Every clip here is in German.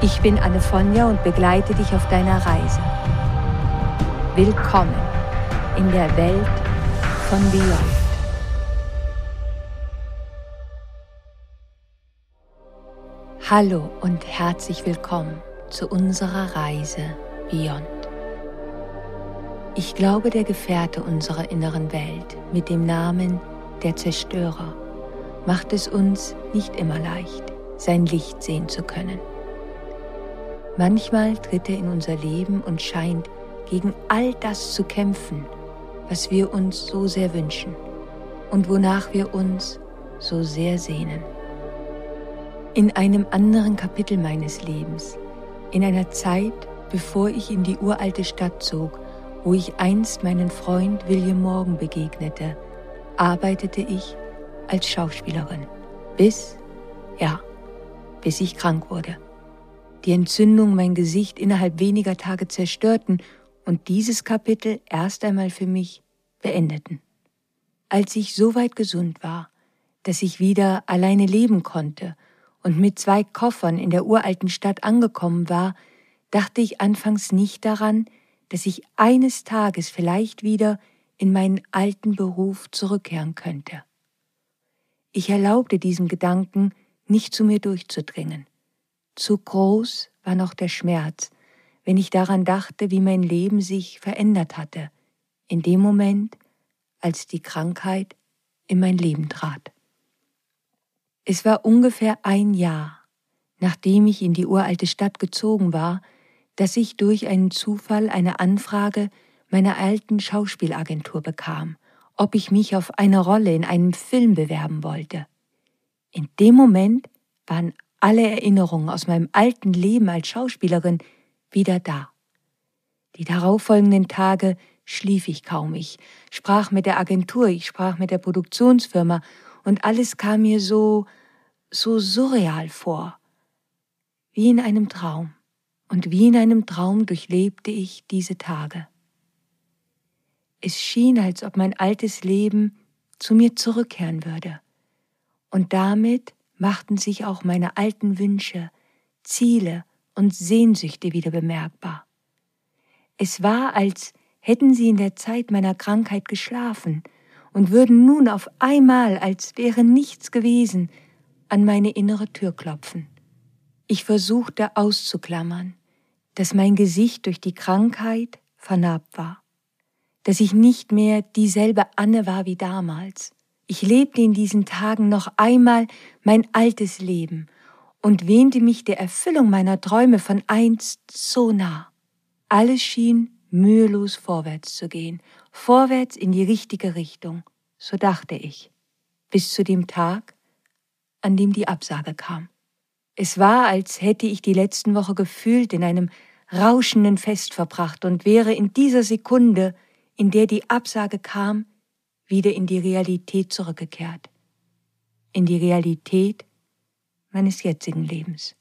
Ich bin Anne Fonja und begleite dich auf deiner Reise. Willkommen in der Welt von Beyond. Hallo und herzlich willkommen zu unserer Reise Beyond. Ich glaube, der Gefährte unserer inneren Welt mit dem Namen der Zerstörer macht es uns nicht immer leicht, sein Licht sehen zu können. Manchmal tritt er in unser Leben und scheint gegen all das zu kämpfen, was wir uns so sehr wünschen und wonach wir uns so sehr sehnen. In einem anderen Kapitel meines Lebens, in einer Zeit, bevor ich in die uralte Stadt zog, wo ich einst meinen Freund William Morgan begegnete, arbeitete ich als Schauspielerin. Bis, ja, bis ich krank wurde die Entzündung mein Gesicht innerhalb weniger Tage zerstörten und dieses Kapitel erst einmal für mich beendeten. Als ich so weit gesund war, dass ich wieder alleine leben konnte und mit zwei Koffern in der uralten Stadt angekommen war, dachte ich anfangs nicht daran, dass ich eines Tages vielleicht wieder in meinen alten Beruf zurückkehren könnte. Ich erlaubte diesem Gedanken nicht zu mir durchzudringen. Zu groß war noch der Schmerz, wenn ich daran dachte, wie mein Leben sich verändert hatte, in dem Moment, als die Krankheit in mein Leben trat. Es war ungefähr ein Jahr, nachdem ich in die uralte Stadt gezogen war, dass ich durch einen Zufall eine Anfrage meiner alten Schauspielagentur bekam, ob ich mich auf eine Rolle in einem Film bewerben wollte. In dem Moment waren alle Erinnerungen aus meinem alten Leben als Schauspielerin wieder da. Die darauffolgenden Tage schlief ich kaum. Ich sprach mit der Agentur, ich sprach mit der Produktionsfirma und alles kam mir so, so surreal vor. Wie in einem Traum. Und wie in einem Traum durchlebte ich diese Tage. Es schien, als ob mein altes Leben zu mir zurückkehren würde. Und damit machten sich auch meine alten Wünsche, Ziele und Sehnsüchte wieder bemerkbar. Es war, als hätten sie in der Zeit meiner Krankheit geschlafen und würden nun auf einmal, als wäre nichts gewesen, an meine innere Tür klopfen. Ich versuchte auszuklammern, dass mein Gesicht durch die Krankheit vernarbt war, dass ich nicht mehr dieselbe Anne war wie damals, ich lebte in diesen Tagen noch einmal mein altes Leben und wähnte mich der Erfüllung meiner Träume von einst so nah. Alles schien mühelos vorwärts zu gehen, vorwärts in die richtige Richtung, so dachte ich, bis zu dem Tag, an dem die Absage kam. Es war, als hätte ich die letzten Woche gefühlt in einem rauschenden Fest verbracht und wäre in dieser Sekunde, in der die Absage kam, wieder in die Realität zurückgekehrt, in die Realität meines jetzigen Lebens.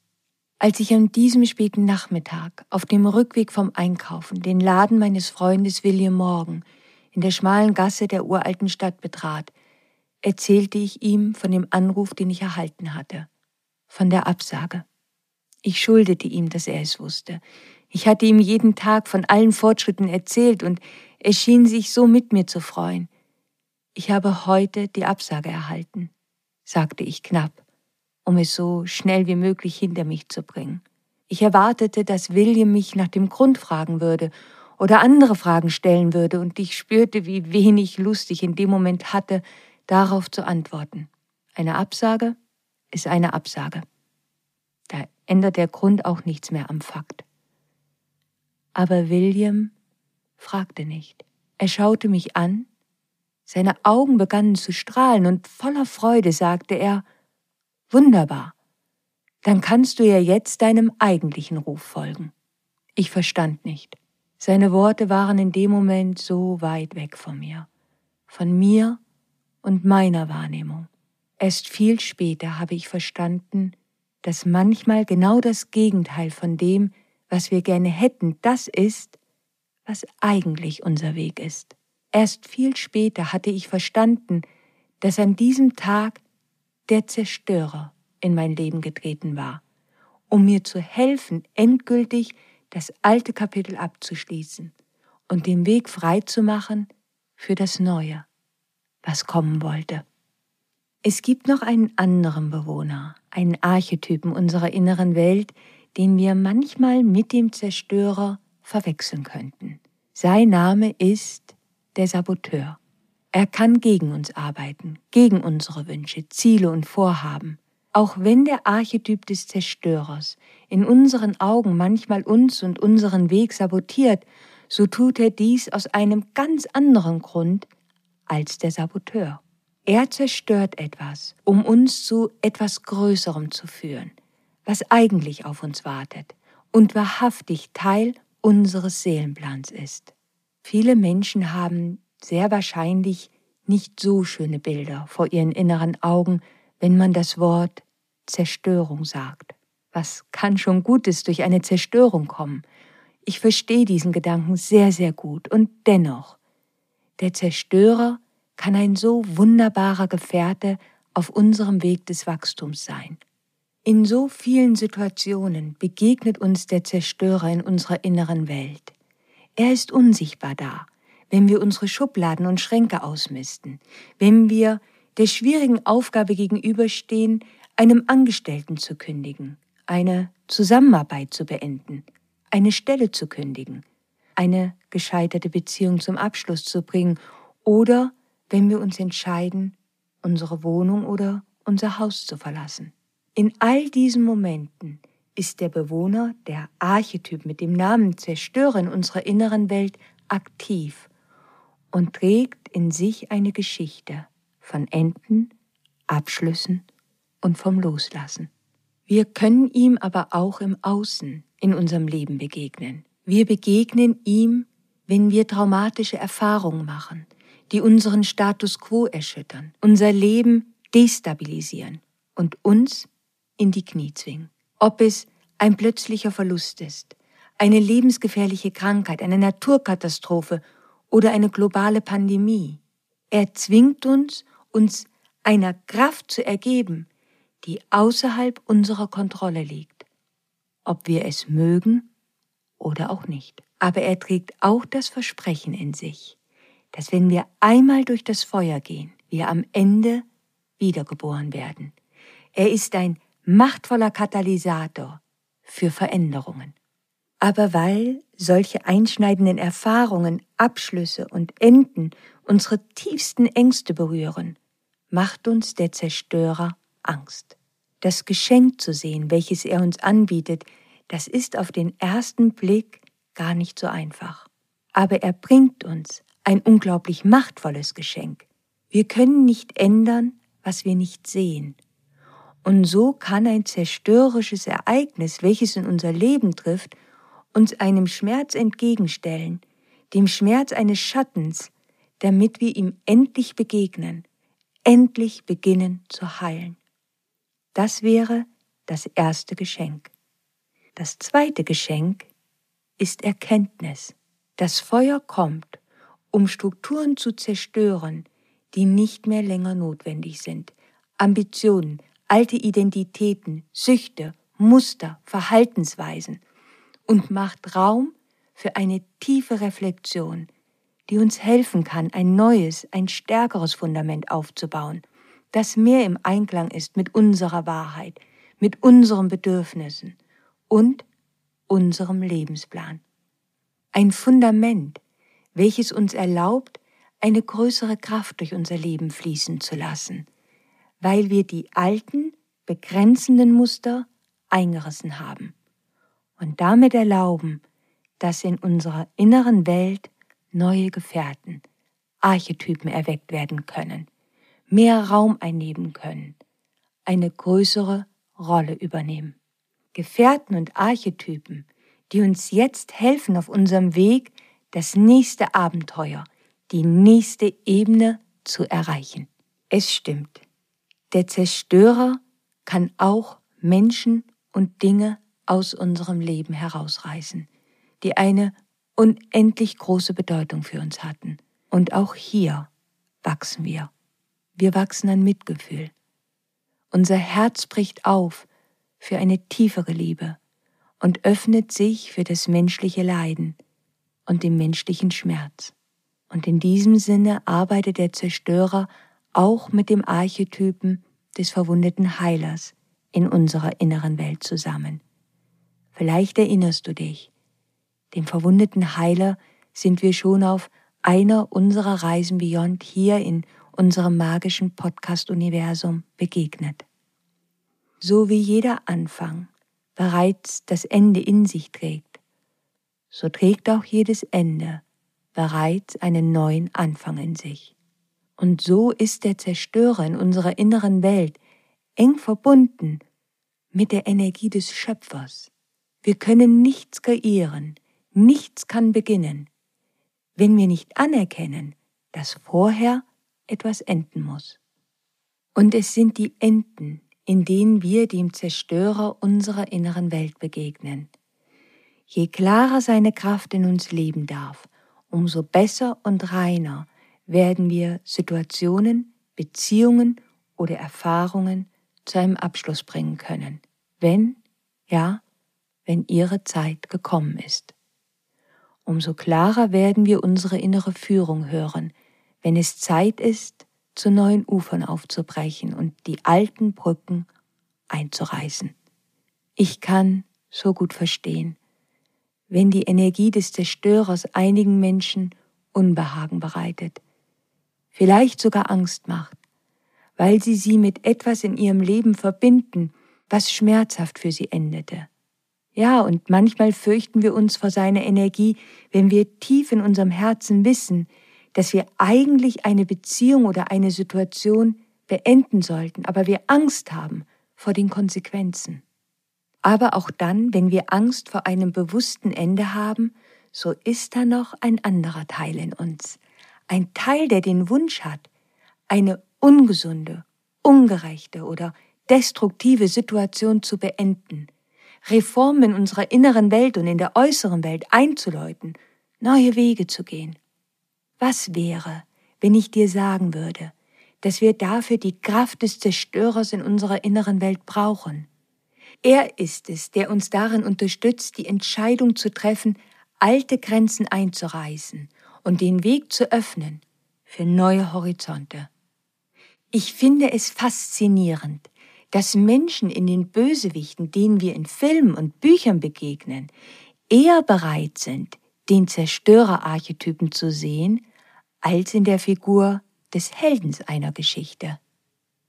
Als ich an diesem späten Nachmittag auf dem Rückweg vom Einkaufen den Laden meines Freundes William Morgan in der schmalen Gasse der uralten Stadt betrat, erzählte ich ihm von dem Anruf, den ich erhalten hatte, von der Absage. Ich schuldete ihm, dass er es wusste. Ich hatte ihm jeden Tag von allen Fortschritten erzählt und er schien sich so mit mir zu freuen. Ich habe heute die Absage erhalten, sagte ich knapp, um es so schnell wie möglich hinter mich zu bringen. Ich erwartete, dass William mich nach dem Grund fragen würde oder andere Fragen stellen würde, und ich spürte, wie wenig Lust ich in dem Moment hatte, darauf zu antworten. Eine Absage ist eine Absage. Da ändert der Grund auch nichts mehr am Fakt. Aber William fragte nicht. Er schaute mich an seine Augen begannen zu strahlen und voller Freude sagte er, Wunderbar. dann kannst du ja jetzt deinem eigentlichen Ruf folgen. Ich verstand nicht. Seine Worte waren in dem Moment so weit weg von mir, von mir und meiner Wahrnehmung. Erst viel später habe ich verstanden, dass manchmal genau das Gegenteil von dem, was wir gerne hätten, das ist, was eigentlich unser Weg ist. Erst viel später hatte ich verstanden, dass an diesem Tag der Zerstörer in mein Leben getreten war, um mir zu helfen, endgültig das alte Kapitel abzuschließen und den Weg frei zu machen für das Neue, was kommen wollte. Es gibt noch einen anderen Bewohner, einen Archetypen unserer inneren Welt, den wir manchmal mit dem Zerstörer verwechseln könnten. Sein Name ist der Saboteur. Er kann gegen uns arbeiten, gegen unsere Wünsche, Ziele und Vorhaben. Auch wenn der Archetyp des Zerstörers in unseren Augen manchmal uns und unseren Weg sabotiert, so tut er dies aus einem ganz anderen Grund als der Saboteur. Er zerstört etwas, um uns zu etwas Größerem zu führen, was eigentlich auf uns wartet und wahrhaftig Teil unseres Seelenplans ist. Viele Menschen haben sehr wahrscheinlich nicht so schöne Bilder vor ihren inneren Augen, wenn man das Wort Zerstörung sagt. Was kann schon Gutes durch eine Zerstörung kommen? Ich verstehe diesen Gedanken sehr, sehr gut und dennoch, der Zerstörer kann ein so wunderbarer Gefährte auf unserem Weg des Wachstums sein. In so vielen Situationen begegnet uns der Zerstörer in unserer inneren Welt. Er ist unsichtbar da, wenn wir unsere Schubladen und Schränke ausmisten, wenn wir der schwierigen Aufgabe gegenüberstehen, einem Angestellten zu kündigen, eine Zusammenarbeit zu beenden, eine Stelle zu kündigen, eine gescheiterte Beziehung zum Abschluss zu bringen oder wenn wir uns entscheiden, unsere Wohnung oder unser Haus zu verlassen. In all diesen Momenten ist der Bewohner, der Archetyp mit dem Namen Zerstörer in unserer inneren Welt aktiv und trägt in sich eine Geschichte von Enden, Abschlüssen und vom Loslassen. Wir können ihm aber auch im Außen in unserem Leben begegnen. Wir begegnen ihm, wenn wir traumatische Erfahrungen machen, die unseren Status quo erschüttern, unser Leben destabilisieren und uns in die Knie zwingen. Ob es ein plötzlicher Verlust ist, eine lebensgefährliche Krankheit, eine Naturkatastrophe oder eine globale Pandemie. Er zwingt uns, uns einer Kraft zu ergeben, die außerhalb unserer Kontrolle liegt, ob wir es mögen oder auch nicht. Aber er trägt auch das Versprechen in sich, dass wenn wir einmal durch das Feuer gehen, wir am Ende wiedergeboren werden. Er ist ein machtvoller Katalysator für Veränderungen. Aber weil solche einschneidenden Erfahrungen, Abschlüsse und Enden unsere tiefsten Ängste berühren, macht uns der Zerstörer Angst. Das Geschenk zu sehen, welches er uns anbietet, das ist auf den ersten Blick gar nicht so einfach. Aber er bringt uns ein unglaublich machtvolles Geschenk. Wir können nicht ändern, was wir nicht sehen. Und so kann ein zerstörerisches Ereignis, welches in unser Leben trifft, uns einem Schmerz entgegenstellen, dem Schmerz eines Schattens, damit wir ihm endlich begegnen, endlich beginnen zu heilen. Das wäre das erste Geschenk. Das zweite Geschenk ist Erkenntnis. Das Feuer kommt, um Strukturen zu zerstören, die nicht mehr länger notwendig sind. Ambitionen, alte Identitäten, Süchte, Muster, Verhaltensweisen und macht Raum für eine tiefe Reflexion, die uns helfen kann, ein neues, ein stärkeres Fundament aufzubauen, das mehr im Einklang ist mit unserer Wahrheit, mit unseren Bedürfnissen und unserem Lebensplan. Ein Fundament, welches uns erlaubt, eine größere Kraft durch unser Leben fließen zu lassen, weil wir die alten, begrenzenden Muster eingerissen haben und damit erlauben, dass in unserer inneren Welt neue Gefährten, Archetypen erweckt werden können, mehr Raum einnehmen können, eine größere Rolle übernehmen. Gefährten und Archetypen, die uns jetzt helfen auf unserem Weg, das nächste Abenteuer, die nächste Ebene zu erreichen. Es stimmt. Der Zerstörer kann auch Menschen und Dinge aus unserem Leben herausreißen, die eine unendlich große Bedeutung für uns hatten. Und auch hier wachsen wir. Wir wachsen an Mitgefühl. Unser Herz bricht auf für eine tiefere Liebe und öffnet sich für das menschliche Leiden und den menschlichen Schmerz. Und in diesem Sinne arbeitet der Zerstörer auch mit dem Archetypen des verwundeten Heilers in unserer inneren Welt zusammen. Vielleicht erinnerst du dich, dem verwundeten Heiler sind wir schon auf einer unserer Reisen Beyond hier in unserem magischen Podcast-Universum begegnet. So wie jeder Anfang bereits das Ende in sich trägt, so trägt auch jedes Ende bereits einen neuen Anfang in sich. Und so ist der Zerstörer in unserer inneren Welt eng verbunden mit der Energie des Schöpfers. Wir können nichts kreieren, nichts kann beginnen, wenn wir nicht anerkennen, dass vorher etwas enden muss. Und es sind die Enden, in denen wir dem Zerstörer unserer inneren Welt begegnen. Je klarer seine Kraft in uns leben darf, umso besser und reiner werden wir Situationen, Beziehungen oder Erfahrungen zu einem Abschluss bringen können, wenn, ja, wenn ihre Zeit gekommen ist. Umso klarer werden wir unsere innere Führung hören, wenn es Zeit ist, zu neuen Ufern aufzubrechen und die alten Brücken einzureißen. Ich kann so gut verstehen, wenn die Energie des Zerstörers einigen Menschen Unbehagen bereitet, vielleicht sogar Angst macht, weil sie sie mit etwas in ihrem Leben verbinden, was schmerzhaft für sie endete. Ja, und manchmal fürchten wir uns vor seiner Energie, wenn wir tief in unserem Herzen wissen, dass wir eigentlich eine Beziehung oder eine Situation beenden sollten, aber wir Angst haben vor den Konsequenzen. Aber auch dann, wenn wir Angst vor einem bewussten Ende haben, so ist da noch ein anderer Teil in uns, ein Teil, der den Wunsch hat, eine ungesunde, ungerechte oder destruktive Situation zu beenden, Reformen in unserer inneren Welt und in der äußeren Welt einzuläuten, neue Wege zu gehen. Was wäre, wenn ich dir sagen würde, dass wir dafür die Kraft des Zerstörers in unserer inneren Welt brauchen? Er ist es, der uns darin unterstützt, die Entscheidung zu treffen, alte Grenzen einzureißen und den Weg zu öffnen für neue Horizonte. Ich finde es faszinierend, dass Menschen in den Bösewichten, denen wir in Filmen und Büchern begegnen, eher bereit sind, den Zerstörerarchetypen zu sehen, als in der Figur des Heldens einer Geschichte.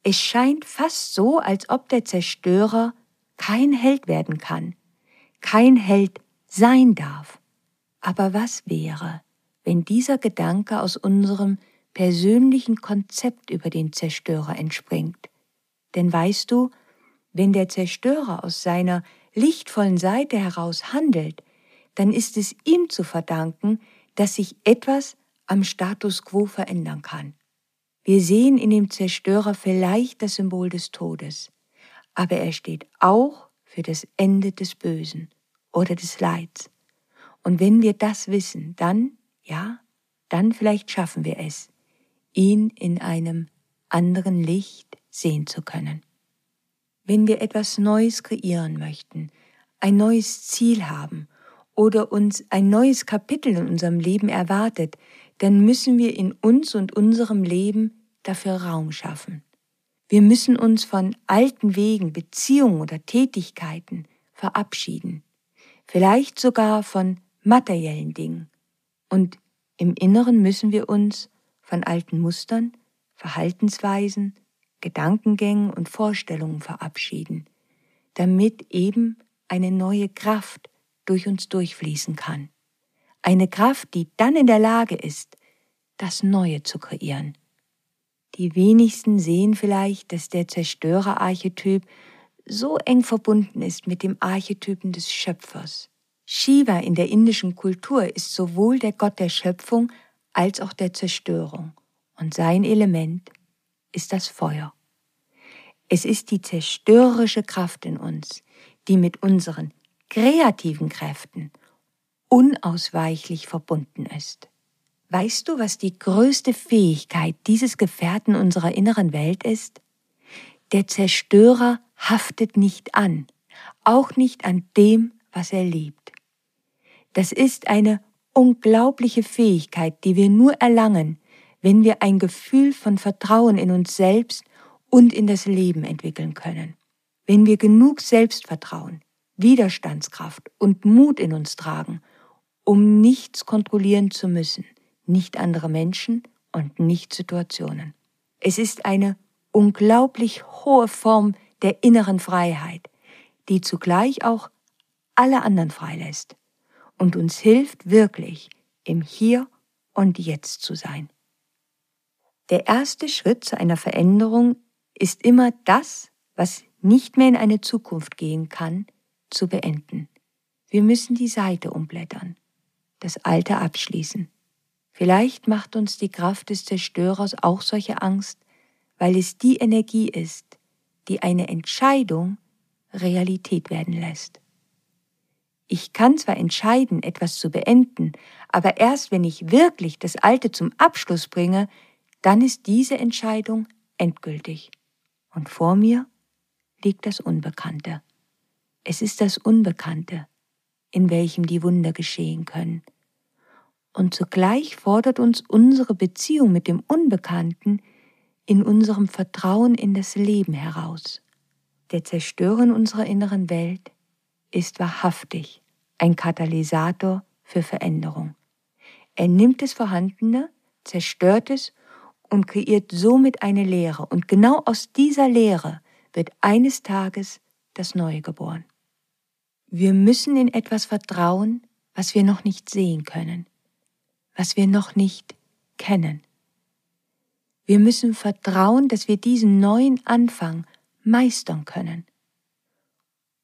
Es scheint fast so, als ob der Zerstörer kein Held werden kann, kein Held sein darf. Aber was wäre, wenn dieser Gedanke aus unserem persönlichen Konzept über den Zerstörer entspringt? Denn weißt du, wenn der Zerstörer aus seiner lichtvollen Seite heraus handelt, dann ist es ihm zu verdanken, dass sich etwas am Status quo verändern kann. Wir sehen in dem Zerstörer vielleicht das Symbol des Todes, aber er steht auch für das Ende des Bösen oder des Leids. Und wenn wir das wissen, dann, ja, dann vielleicht schaffen wir es, ihn in einem anderen Licht sehen zu können. Wenn wir etwas Neues kreieren möchten, ein neues Ziel haben oder uns ein neues Kapitel in unserem Leben erwartet, dann müssen wir in uns und unserem Leben dafür Raum schaffen. Wir müssen uns von alten Wegen, Beziehungen oder Tätigkeiten verabschieden, vielleicht sogar von materiellen Dingen. Und im Inneren müssen wir uns von alten Mustern, Verhaltensweisen, Gedankengängen und Vorstellungen verabschieden, damit eben eine neue Kraft durch uns durchfließen kann. Eine Kraft, die dann in der Lage ist, das Neue zu kreieren. Die wenigsten sehen vielleicht, dass der Zerstörerarchetyp so eng verbunden ist mit dem Archetypen des Schöpfers. Shiva in der indischen Kultur ist sowohl der Gott der Schöpfung als auch der Zerstörung, und sein Element ist das Feuer. Es ist die zerstörerische Kraft in uns, die mit unseren kreativen Kräften unausweichlich verbunden ist. Weißt du, was die größte Fähigkeit dieses Gefährten unserer inneren Welt ist? Der Zerstörer haftet nicht an, auch nicht an dem, was er liebt. Das ist eine unglaubliche Fähigkeit, die wir nur erlangen, wenn wir ein Gefühl von Vertrauen in uns selbst und in das Leben entwickeln können. Wenn wir genug Selbstvertrauen, Widerstandskraft und Mut in uns tragen, um nichts kontrollieren zu müssen, nicht andere Menschen und nicht Situationen. Es ist eine unglaublich hohe Form der inneren Freiheit, die zugleich auch alle anderen freilässt und uns hilft wirklich im Hier und Jetzt zu sein. Der erste Schritt zu einer Veränderung ist immer das, was nicht mehr in eine Zukunft gehen kann, zu beenden. Wir müssen die Seite umblättern, das Alte abschließen. Vielleicht macht uns die Kraft des Zerstörers auch solche Angst, weil es die Energie ist, die eine Entscheidung Realität werden lässt. Ich kann zwar entscheiden, etwas zu beenden, aber erst wenn ich wirklich das Alte zum Abschluss bringe, dann ist diese Entscheidung endgültig. Und vor mir liegt das Unbekannte. Es ist das Unbekannte, in welchem die Wunder geschehen können und zugleich fordert uns unsere Beziehung mit dem Unbekannten in unserem Vertrauen in das Leben heraus. Der Zerstörer unserer inneren Welt ist wahrhaftig ein Katalysator für Veränderung. Er nimmt das Vorhandene, zerstört es und kreiert somit eine Lehre. Und genau aus dieser Lehre wird eines Tages das Neue geboren. Wir müssen in etwas vertrauen, was wir noch nicht sehen können was wir noch nicht kennen. Wir müssen vertrauen, dass wir diesen neuen Anfang meistern können.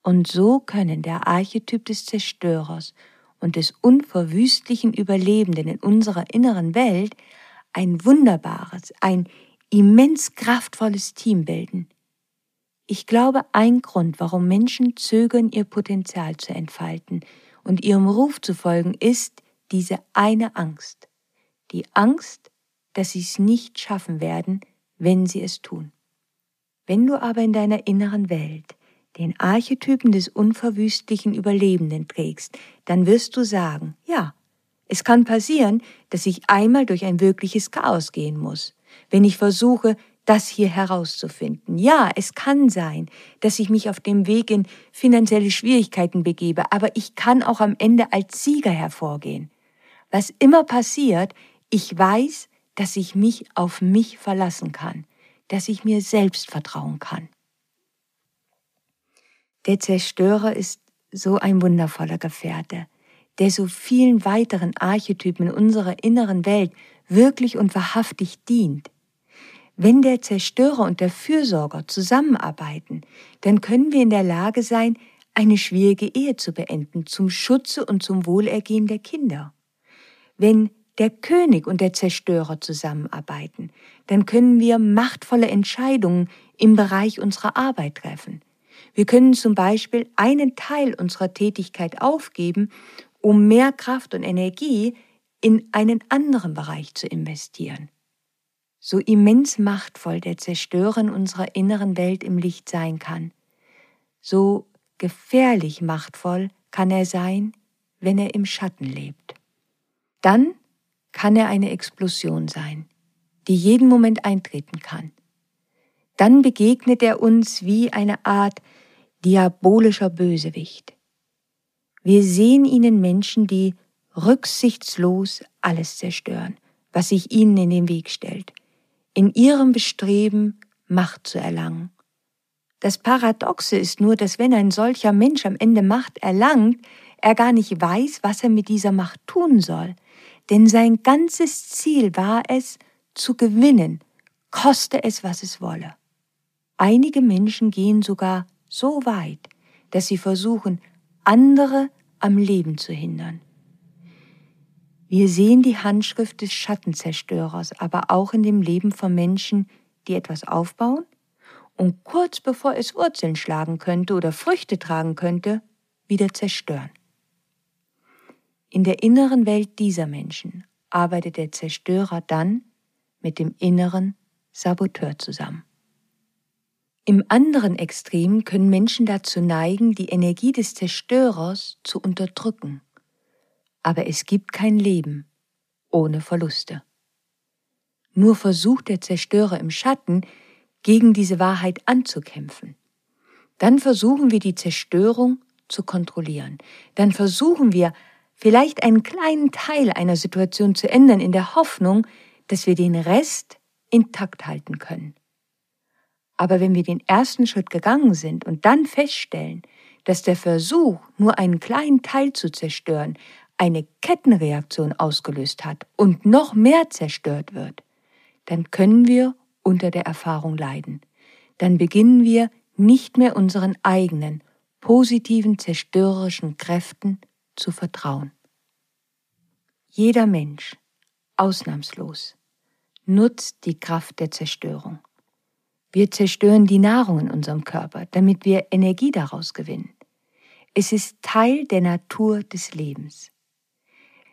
Und so können der Archetyp des Zerstörers und des unverwüstlichen Überlebenden in unserer inneren Welt ein wunderbares, ein immens kraftvolles Team bilden. Ich glaube, ein Grund, warum Menschen zögern, ihr Potenzial zu entfalten und ihrem Ruf zu folgen, ist, diese eine Angst, die Angst, dass sie es nicht schaffen werden, wenn sie es tun. Wenn du aber in deiner inneren Welt den Archetypen des unverwüstlichen Überlebenden trägst, dann wirst du sagen, ja, es kann passieren, dass ich einmal durch ein wirkliches Chaos gehen muss, wenn ich versuche, das hier herauszufinden. Ja, es kann sein, dass ich mich auf dem Weg in finanzielle Schwierigkeiten begebe, aber ich kann auch am Ende als Sieger hervorgehen. Was immer passiert, ich weiß, dass ich mich auf mich verlassen kann, dass ich mir selbst vertrauen kann. Der Zerstörer ist so ein wundervoller Gefährte, der so vielen weiteren Archetypen in unserer inneren Welt wirklich und wahrhaftig dient. Wenn der Zerstörer und der Fürsorger zusammenarbeiten, dann können wir in der Lage sein, eine schwierige Ehe zu beenden, zum Schutze und zum Wohlergehen der Kinder. Wenn der König und der Zerstörer zusammenarbeiten, dann können wir machtvolle Entscheidungen im Bereich unserer Arbeit treffen. Wir können zum Beispiel einen Teil unserer Tätigkeit aufgeben, um mehr Kraft und Energie in einen anderen Bereich zu investieren. So immens machtvoll der Zerstörer in unserer inneren Welt im Licht sein kann, so gefährlich machtvoll kann er sein, wenn er im Schatten lebt dann kann er eine Explosion sein, die jeden Moment eintreten kann. Dann begegnet er uns wie eine Art diabolischer Bösewicht. Wir sehen ihn in Menschen, die rücksichtslos alles zerstören, was sich ihnen in den Weg stellt, in ihrem Bestreben, Macht zu erlangen. Das Paradoxe ist nur, dass wenn ein solcher Mensch am Ende Macht erlangt, er gar nicht weiß, was er mit dieser Macht tun soll denn sein ganzes Ziel war es, zu gewinnen, koste es, was es wolle. Einige Menschen gehen sogar so weit, dass sie versuchen, andere am Leben zu hindern. Wir sehen die Handschrift des Schattenzerstörers aber auch in dem Leben von Menschen, die etwas aufbauen und kurz bevor es Wurzeln schlagen könnte oder Früchte tragen könnte, wieder zerstören. In der inneren Welt dieser Menschen arbeitet der Zerstörer dann mit dem inneren Saboteur zusammen. Im anderen Extrem können Menschen dazu neigen, die Energie des Zerstörers zu unterdrücken. Aber es gibt kein Leben ohne Verluste. Nur versucht der Zerstörer im Schatten, gegen diese Wahrheit anzukämpfen. Dann versuchen wir die Zerstörung zu kontrollieren. Dann versuchen wir vielleicht einen kleinen Teil einer Situation zu ändern in der Hoffnung, dass wir den Rest intakt halten können. Aber wenn wir den ersten Schritt gegangen sind und dann feststellen, dass der Versuch, nur einen kleinen Teil zu zerstören, eine Kettenreaktion ausgelöst hat und noch mehr zerstört wird, dann können wir unter der Erfahrung leiden. Dann beginnen wir nicht mehr unseren eigenen, positiven, zerstörerischen Kräften zu vertrauen. Jeder Mensch, ausnahmslos, nutzt die Kraft der Zerstörung. Wir zerstören die Nahrung in unserem Körper, damit wir Energie daraus gewinnen. Es ist Teil der Natur des Lebens.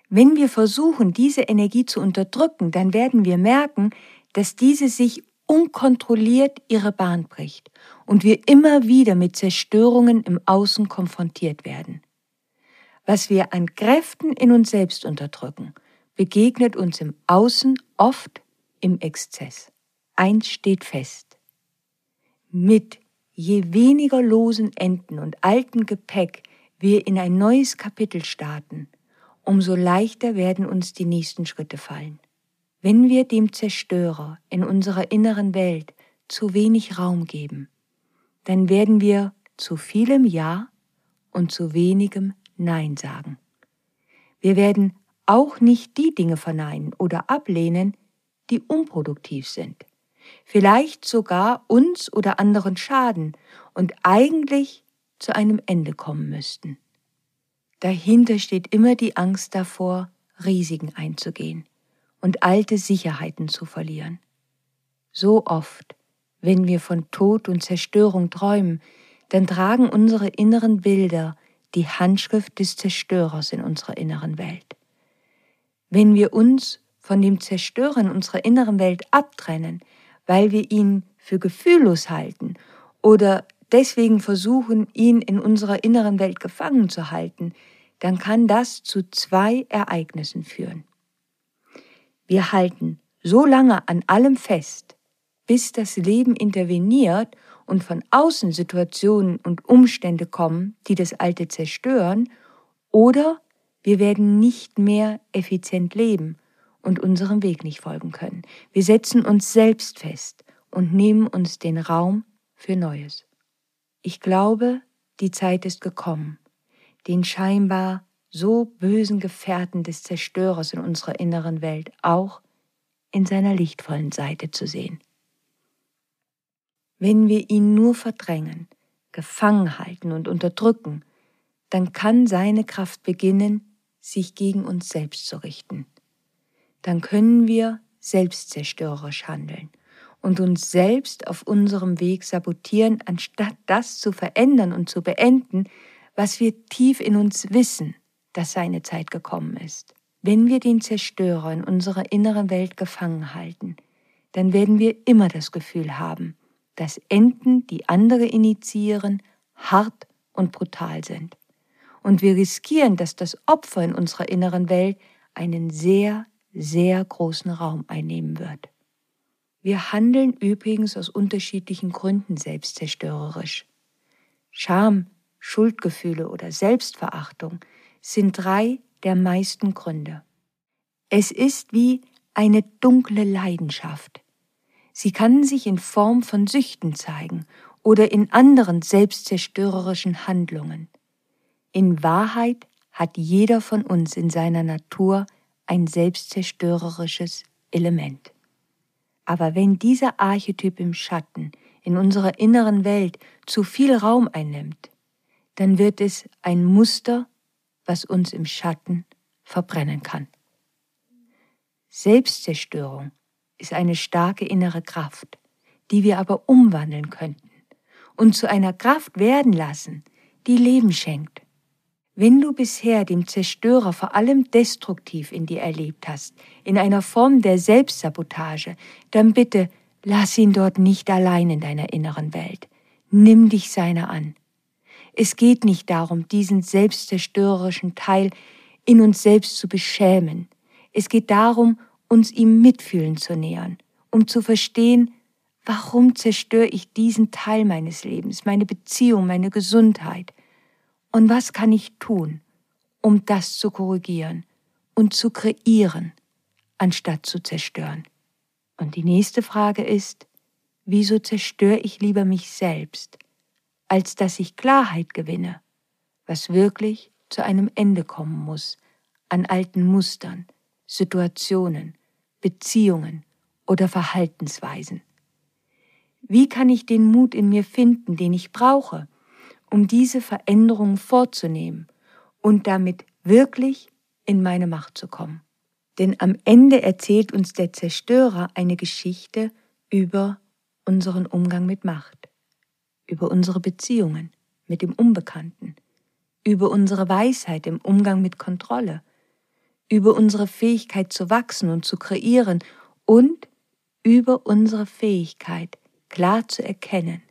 Wenn wir versuchen, diese Energie zu unterdrücken, dann werden wir merken, dass diese sich unkontrolliert ihre Bahn bricht und wir immer wieder mit Zerstörungen im Außen konfrontiert werden. Was wir an Kräften in uns selbst unterdrücken, begegnet uns im Außen oft im Exzess. Eins steht fest. Mit je weniger losen Enden und altem Gepäck wir in ein neues Kapitel starten, umso leichter werden uns die nächsten Schritte fallen. Wenn wir dem Zerstörer in unserer inneren Welt zu wenig Raum geben, dann werden wir zu vielem Ja und zu wenigem Nein sagen. Wir werden auch nicht die Dinge verneinen oder ablehnen, die unproduktiv sind, vielleicht sogar uns oder anderen schaden und eigentlich zu einem Ende kommen müssten. Dahinter steht immer die Angst davor, Risiken einzugehen und alte Sicherheiten zu verlieren. So oft, wenn wir von Tod und Zerstörung träumen, dann tragen unsere inneren Bilder die Handschrift des Zerstörers in unserer inneren Welt. Wenn wir uns von dem Zerstörer in unserer inneren Welt abtrennen, weil wir ihn für gefühllos halten oder deswegen versuchen, ihn in unserer inneren Welt gefangen zu halten, dann kann das zu zwei Ereignissen führen. Wir halten so lange an allem fest, bis das Leben interveniert und von außen Situationen und Umstände kommen, die das Alte zerstören, oder wir werden nicht mehr effizient leben und unserem Weg nicht folgen können. Wir setzen uns selbst fest und nehmen uns den Raum für Neues. Ich glaube, die Zeit ist gekommen, den scheinbar so bösen Gefährten des Zerstörers in unserer inneren Welt auch in seiner lichtvollen Seite zu sehen. Wenn wir ihn nur verdrängen, gefangen halten und unterdrücken, dann kann seine Kraft beginnen, sich gegen uns selbst zu richten. Dann können wir selbstzerstörerisch handeln und uns selbst auf unserem Weg sabotieren, anstatt das zu verändern und zu beenden, was wir tief in uns wissen, dass seine Zeit gekommen ist. Wenn wir den Zerstörer in unserer inneren Welt gefangen halten, dann werden wir immer das Gefühl haben, dass Enden, die andere initiieren, hart und brutal sind. Und wir riskieren, dass das Opfer in unserer inneren Welt einen sehr, sehr großen Raum einnehmen wird. Wir handeln übrigens aus unterschiedlichen Gründen selbstzerstörerisch. Scham, Schuldgefühle oder Selbstverachtung sind drei der meisten Gründe. Es ist wie eine dunkle Leidenschaft, Sie kann sich in Form von Süchten zeigen oder in anderen selbstzerstörerischen Handlungen. In Wahrheit hat jeder von uns in seiner Natur ein selbstzerstörerisches Element. Aber wenn dieser Archetyp im Schatten in unserer inneren Welt zu viel Raum einnimmt, dann wird es ein Muster, was uns im Schatten verbrennen kann. Selbstzerstörung ist eine starke innere Kraft, die wir aber umwandeln könnten und zu einer Kraft werden lassen, die Leben schenkt. Wenn du bisher dem Zerstörer vor allem destruktiv in dir erlebt hast, in einer Form der Selbstsabotage, dann bitte lass ihn dort nicht allein in deiner inneren Welt. Nimm dich seiner an. Es geht nicht darum, diesen selbstzerstörerischen Teil in uns selbst zu beschämen. Es geht darum, uns ihm mitfühlen zu nähern, um zu verstehen, warum zerstöre ich diesen Teil meines Lebens, meine Beziehung, meine Gesundheit? Und was kann ich tun, um das zu korrigieren und zu kreieren, anstatt zu zerstören? Und die nächste Frage ist, wieso zerstöre ich lieber mich selbst, als dass ich Klarheit gewinne, was wirklich zu einem Ende kommen muss an alten Mustern, Situationen, Beziehungen oder Verhaltensweisen? Wie kann ich den Mut in mir finden, den ich brauche, um diese Veränderungen vorzunehmen und damit wirklich in meine Macht zu kommen? Denn am Ende erzählt uns der Zerstörer eine Geschichte über unseren Umgang mit Macht, über unsere Beziehungen mit dem Unbekannten, über unsere Weisheit im Umgang mit Kontrolle, über unsere Fähigkeit zu wachsen und zu kreieren und über unsere Fähigkeit, klar zu erkennen,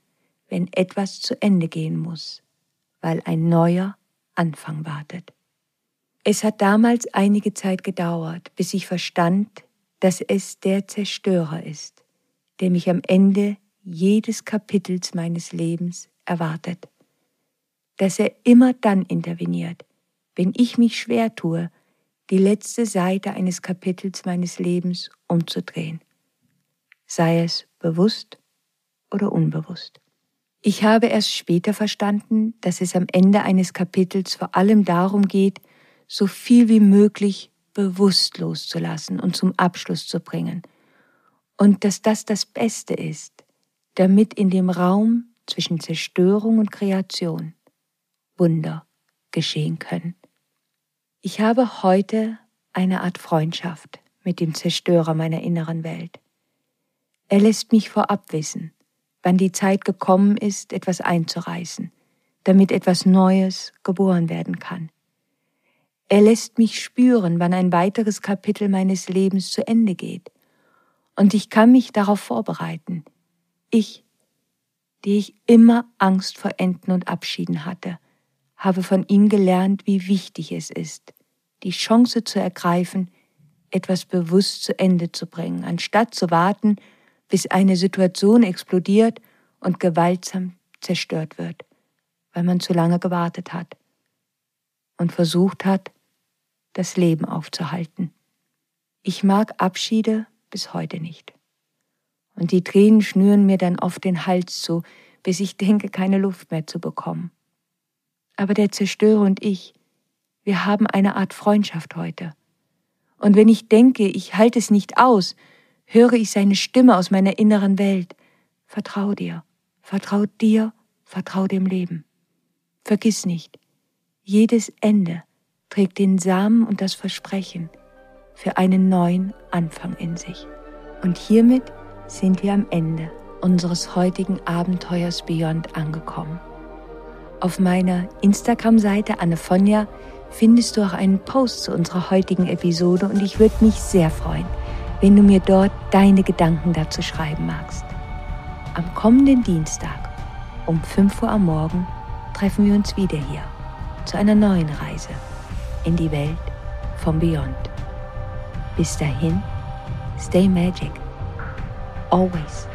wenn etwas zu Ende gehen muss, weil ein neuer Anfang wartet. Es hat damals einige Zeit gedauert, bis ich verstand, dass es der Zerstörer ist, der mich am Ende jedes Kapitels meines Lebens erwartet, dass er immer dann interveniert, wenn ich mich schwer tue, die letzte Seite eines Kapitels meines Lebens umzudrehen, sei es bewusst oder unbewusst. Ich habe erst später verstanden, dass es am Ende eines Kapitels vor allem darum geht, so viel wie möglich bewusst loszulassen und zum Abschluss zu bringen, und dass das das Beste ist, damit in dem Raum zwischen Zerstörung und Kreation Wunder geschehen können. Ich habe heute eine Art Freundschaft mit dem Zerstörer meiner inneren Welt. Er lässt mich vorab wissen, wann die Zeit gekommen ist, etwas einzureißen, damit etwas Neues geboren werden kann. Er lässt mich spüren, wann ein weiteres Kapitel meines Lebens zu Ende geht, und ich kann mich darauf vorbereiten. Ich, die ich immer Angst vor Enden und Abschieden hatte, habe von ihm gelernt, wie wichtig es ist, die Chance zu ergreifen, etwas bewusst zu Ende zu bringen, anstatt zu warten, bis eine Situation explodiert und gewaltsam zerstört wird, weil man zu lange gewartet hat und versucht hat, das Leben aufzuhalten. Ich mag Abschiede bis heute nicht. Und die Tränen schnüren mir dann oft den Hals zu, bis ich denke, keine Luft mehr zu bekommen aber der Zerstörer und ich, wir haben eine Art Freundschaft heute. Und wenn ich denke, ich halte es nicht aus, höre ich seine Stimme aus meiner inneren Welt. Vertrau dir, vertrau dir, vertrau dem Leben. Vergiss nicht, jedes Ende trägt den Samen und das Versprechen für einen neuen Anfang in sich. Und hiermit sind wir am Ende unseres heutigen Abenteuers Beyond angekommen. Auf meiner Instagram-Seite Annefonja findest du auch einen Post zu unserer heutigen Episode und ich würde mich sehr freuen, wenn du mir dort deine Gedanken dazu schreiben magst. Am kommenden Dienstag um 5 Uhr am Morgen treffen wir uns wieder hier zu einer neuen Reise in die Welt vom Beyond. Bis dahin, stay magic. Always.